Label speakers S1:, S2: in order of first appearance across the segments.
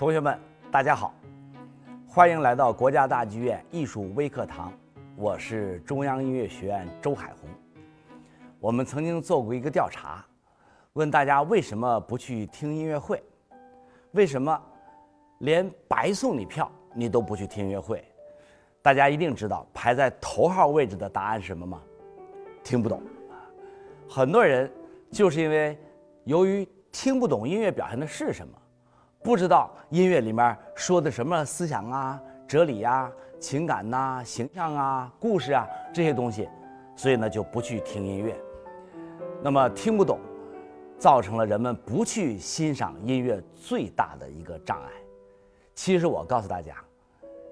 S1: 同学们，大家好，欢迎来到国家大剧院艺术微课堂。我是中央音乐学院周海红。我们曾经做过一个调查，问大家为什么不去听音乐会？为什么连白送你票你都不去听音乐会？大家一定知道排在头号位置的答案是什么吗？听不懂。很多人就是因为由于听不懂音乐表现的是什么。不知道音乐里面说的什么思想啊、哲理呀、情感呐、形象啊、故事啊这些东西，所以呢就不去听音乐。那么听不懂，造成了人们不去欣赏音乐最大的一个障碍。其实我告诉大家，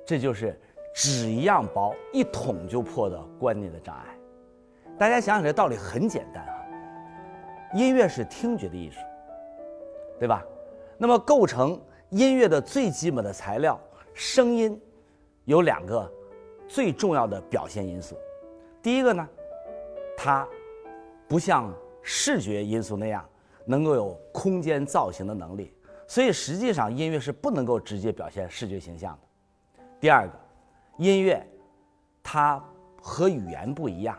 S1: 这就是纸一样薄，一捅就破的观念的障碍。大家想想，这道理很简单啊。音乐是听觉的艺术，对吧？那么，构成音乐的最基本的材料——声音，有两个最重要的表现因素。第一个呢，它不像视觉因素那样能够有空间造型的能力，所以实际上音乐是不能够直接表现视觉形象的。第二个，音乐它和语言不一样，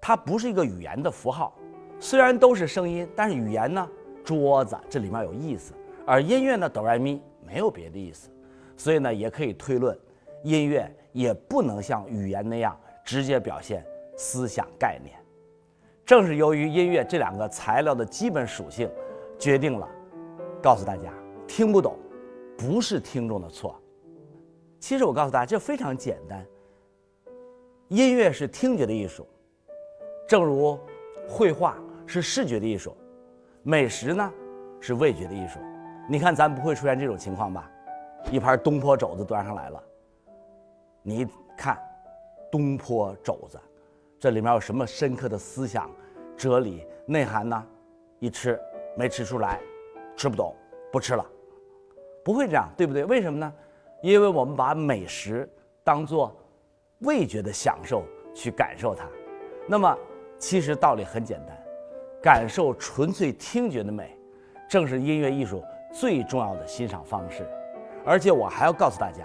S1: 它不是一个语言的符号，虽然都是声音，但是语言呢，桌子这里面有意思。而音乐呢，哆来咪没有别的意思，所以呢，也可以推论，音乐也不能像语言那样直接表现思想概念。正是由于音乐这两个材料的基本属性，决定了，告诉大家，听不懂，不是听众的错。其实我告诉大家，这非常简单。音乐是听觉的艺术，正如绘画是视觉的艺术，美食呢是味觉的艺术。你看，咱不会出现这种情况吧？一盘东坡肘子端上来了，你看，东坡肘子，这里面有什么深刻的思想、哲理内涵呢？一吃没吃出来，吃不懂，不吃了，不会这样，对不对？为什么呢？因为我们把美食当做味觉的享受去感受它。那么，其实道理很简单，感受纯粹听觉的美，正是音乐艺术。最重要的欣赏方式，而且我还要告诉大家，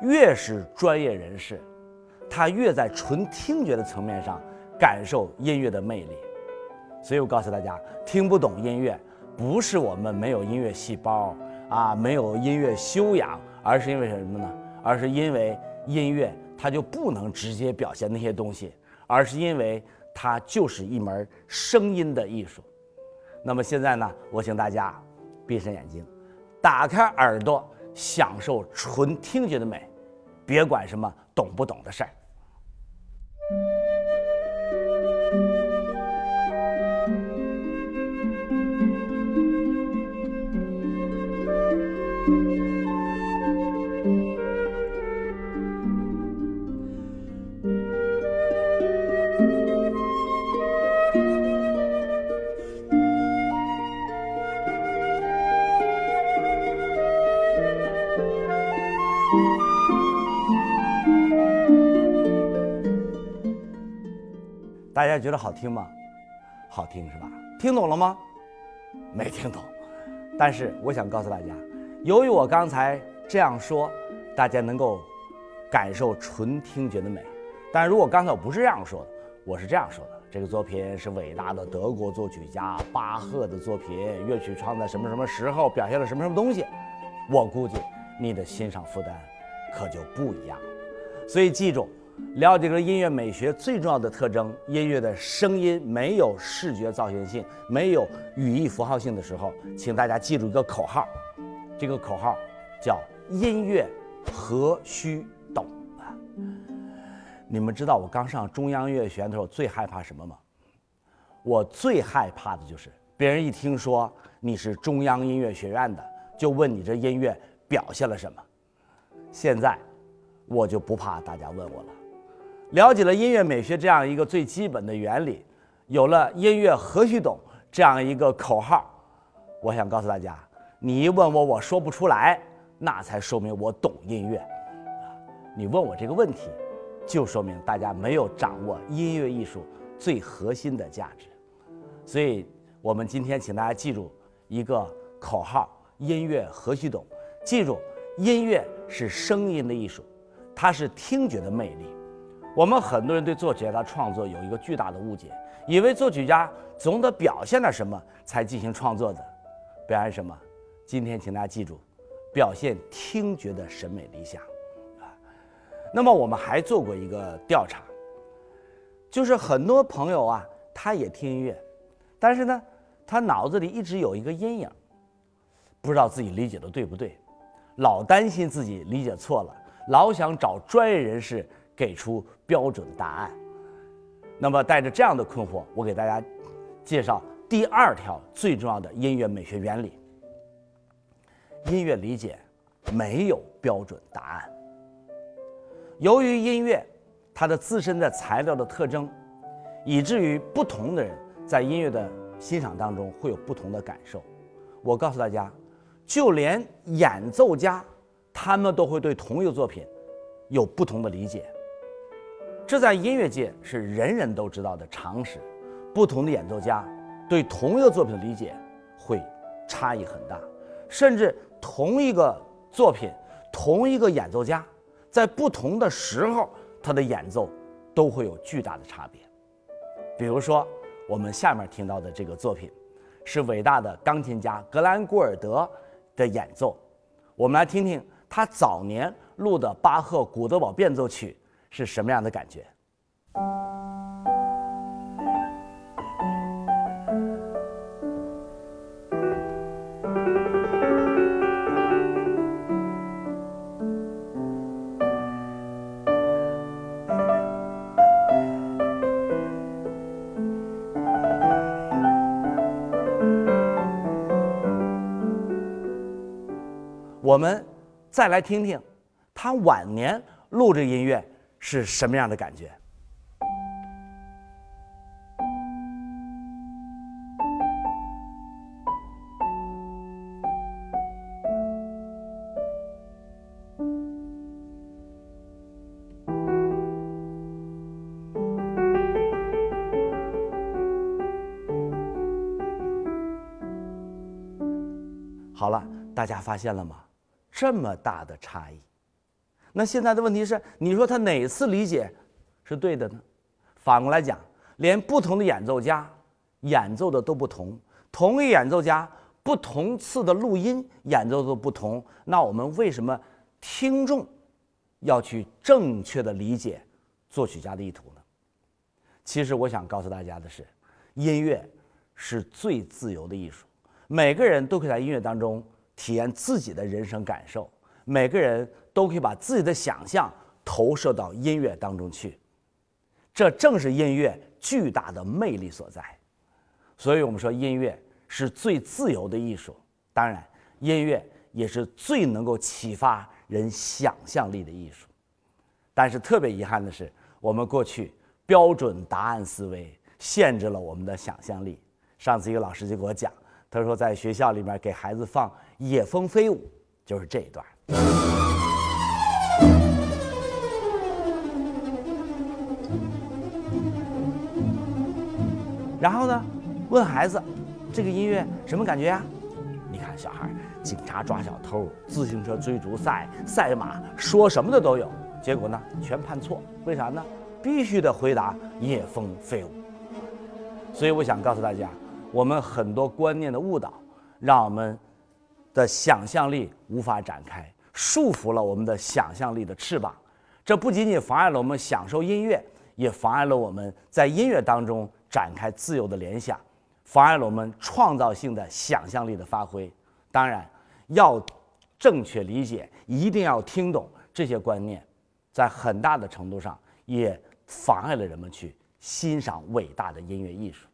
S1: 越是专业人士，他越在纯听觉的层面上感受音乐的魅力。所以我告诉大家，听不懂音乐，不是我们没有音乐细胞啊，没有音乐修养，而是因为什么呢？而是因为音乐它就不能直接表现那些东西，而是因为它就是一门声音的艺术。那么现在呢，我请大家。闭上眼睛，打开耳朵，享受纯听觉的美，别管什么懂不懂的事儿。大家觉得好听吗？好听是吧？听懂了吗？没听懂。但是我想告诉大家，由于我刚才这样说，大家能够感受纯听觉的美。但如果刚才我不是这样说的，我是这样说的：这个作品是伟大的德国作曲家巴赫的作品，乐曲创在什么什么时候，表现了什么什么东西，我估计你的欣赏负担可就不一样了。所以记住。了解了音乐美学最重要的特征，音乐的声音没有视觉造型性，没有语义符号性的时候，请大家记住一个口号，这个口号叫“音乐何须懂”啊！你们知道我刚上中央音乐学院的时候最害怕什么吗？我最害怕的就是别人一听说你是中央音乐学院的，就问你这音乐表现了什么。现在我就不怕大家问我了。了解了音乐美学这样一个最基本的原理，有了“音乐何须懂”这样一个口号，我想告诉大家：你一问我，我说不出来，那才说明我懂音乐。你问我这个问题，就说明大家没有掌握音乐艺术最核心的价值。所以，我们今天请大家记住一个口号：“音乐何须懂”，记住，音乐是声音的艺术，它是听觉的魅力。我们很多人对作曲家的创作有一个巨大的误解，以为作曲家总得表现点什么才进行创作的，表现什么？今天请大家记住，表现听觉的审美理想啊。那么我们还做过一个调查，就是很多朋友啊，他也听音乐，但是呢，他脑子里一直有一个阴影，不知道自己理解的对不对。老担心自己理解错了，老想找专业人士给出标准答案。那么带着这样的困惑，我给大家介绍第二条最重要的音乐美学原理：音乐理解没有标准答案。由于音乐它的自身的材料的特征，以至于不同的人在音乐的欣赏当中会有不同的感受。我告诉大家。就连演奏家，他们都会对同一个作品有不同的理解。这在音乐界是人人都知道的常识。不同的演奏家对同一个作品的理解会差异很大，甚至同一个作品、同一个演奏家在不同的时候，他的演奏都会有巨大的差别。比如说，我们下面听到的这个作品，是伟大的钢琴家格兰古尔德。的演奏，我们来听听他早年录的巴赫古德堡变奏曲是什么样的感觉。我们再来听听他晚年录这音乐是什么样的感觉。好了，大家发现了吗？这么大的差异，那现在的问题是，你说他哪次理解是对的呢？反过来讲，连不同的演奏家演奏的都不同，同一演奏家不同次的录音演奏都不同，那我们为什么听众要去正确的理解作曲家的意图呢？其实我想告诉大家的是，音乐是最自由的艺术，每个人都可以在音乐当中。体验自己的人生感受，每个人都可以把自己的想象投射到音乐当中去，这正是音乐巨大的魅力所在。所以我们说，音乐是最自由的艺术，当然，音乐也是最能够启发人想象力的艺术。但是特别遗憾的是，我们过去标准答案思维限制了我们的想象力。上次一个老师就给我讲。他说，在学校里面给孩子放《野蜂飞舞》，就是这一段。然后呢，问孩子，这个音乐什么感觉呀？你看，小孩，警察抓小偷，自行车追逐赛，赛马，说什么的都有。结果呢，全判错。为啥呢？必须得回答《野蜂飞舞》。所以，我想告诉大家。我们很多观念的误导，让我们的想象力无法展开，束缚了我们的想象力的翅膀。这不仅仅妨碍了我们享受音乐，也妨碍了我们在音乐当中展开自由的联想，妨碍了我们创造性的想象力的发挥。当然，要正确理解，一定要听懂这些观念，在很大的程度上也妨碍了人们去欣赏伟大的音乐艺术。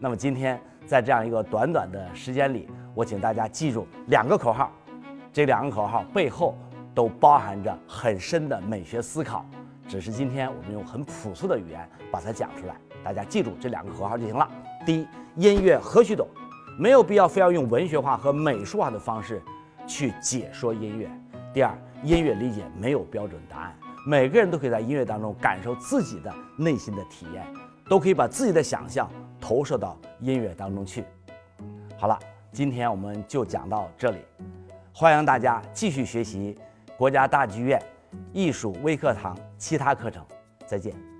S1: 那么今天在这样一个短短的时间里，我请大家记住两个口号，这两个口号背后都包含着很深的美学思考，只是今天我们用很朴素的语言把它讲出来，大家记住这两个口号就行了。第一，音乐何须懂，没有必要非要用文学化和美术化的方式去解说音乐。第二，音乐理解没有标准答案，每个人都可以在音乐当中感受自己的内心的体验，都可以把自己的想象。投射到音乐当中去。好了，今天我们就讲到这里。欢迎大家继续学习国家大剧院艺术微课堂其他课程。再见。